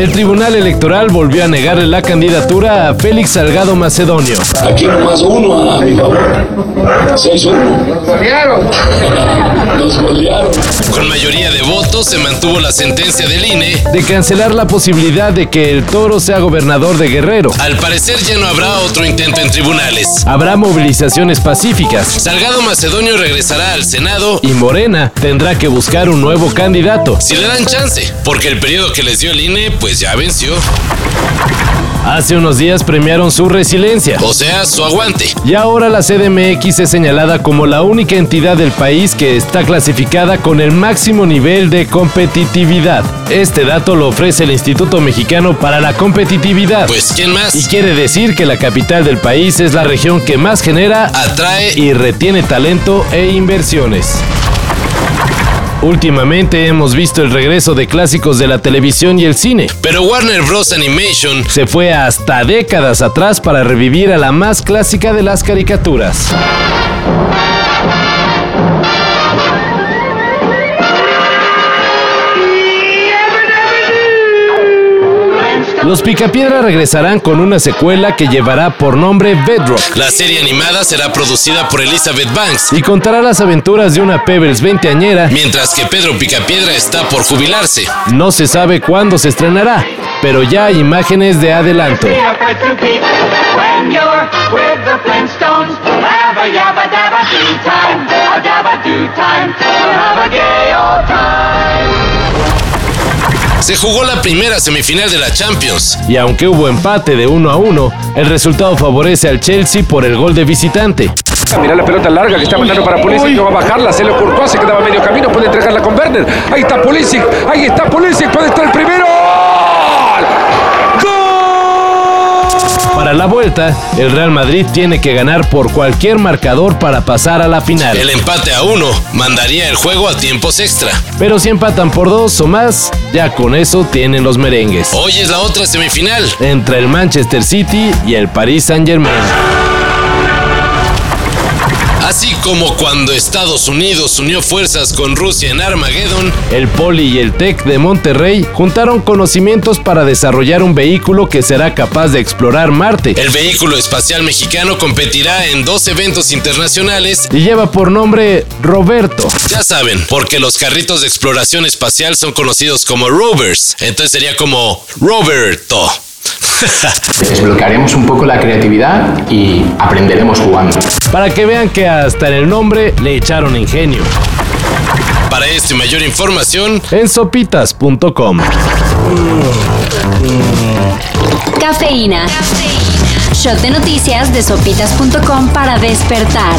El Tribunal Electoral volvió a negarle la candidatura a Félix Salgado Macedonio. Aquí nomás uno a mi favor. 6-1. Nos golearon. Con mayoría de votos se mantuvo la sentencia del INE. de cancelar la posibilidad de que el toro sea gobernador de Guerrero. Al parecer ya no habrá otro intento en tribunales. Habrá movilizaciones pacíficas Salgado Macedonio regresará al Senado y Morena tendrá que buscar un nuevo candidato. si le dan chance, porque el periodo que les dio el INE pues ya venció. Hace unos días premiaron su resiliencia. O sea, su aguante. Y ahora la CDMX es señalada como la única entidad del país que está clasificada con el máximo nivel de competitividad. Este dato lo ofrece el Instituto Mexicano para la Competitividad. Pues ¿quién más? y quiere decir que la capital del país es la región que más genera Atrae y retiene talento e inversiones. Últimamente hemos visto el regreso de clásicos de la televisión y el cine. Pero Warner Bros. Animation Se fue hasta décadas atrás para revivir a la más clásica de las caricaturas. Los Picapiedra regresarán con una secuela que llevará por nombre Bedrock. La serie animada será producida por Elizabeth Banks, y contará las aventuras de una Pebbles veinteañera. Mientras que Pedro Picapiedra está por jubilarse. No se sabe cuándo se estrenará, pero ya hay imágenes de adelanto. Se jugó la primera semifinal de la Champions. Y aunque hubo empate de 1 a 1, el resultado favorece al Chelsea por el gol de visitante. Mira la pelota larga que está mandando para Pulisic, que va a bajarla, se le cortó, se quedaba medio camino, puede entregarla con Werner. Ahí está Pulisic, ahí está Pulisic, puede estar el primero. ¡Gol! ¡Gol! Para la vuelta, el Real Madrid tiene que ganar por cualquier marcador para pasar a la final. El empate a uno mandaría el juego a tiempos extra. Pero si empatan por dos o más, ya con eso tienen los merengues. Hoy es la otra semifinal. Entre el Manchester City y el Paris Saint Germain. Así como cuando Estados Unidos unió fuerzas con Rusia en Armageddon, El Poli y el TEC de Monterrey juntaron conocimientos para desarrollar un vehículo que será capaz de explorar Marte. el vehículo espacial mexicano competirá en dos eventos internacionales. Y lleva por nombre Roberto. Ya saben, porque los carritos de exploración espacial son conocidos como rovers. Entonces sería como Roberto. Desbloquearemos un poco la creatividad y aprenderemos jugando. Para que vean que hasta en el nombre le echaron ingenio. Para esto y mayor información, En sopitas.com. Cafeína. Shot de noticias de sopitas.com para despertar.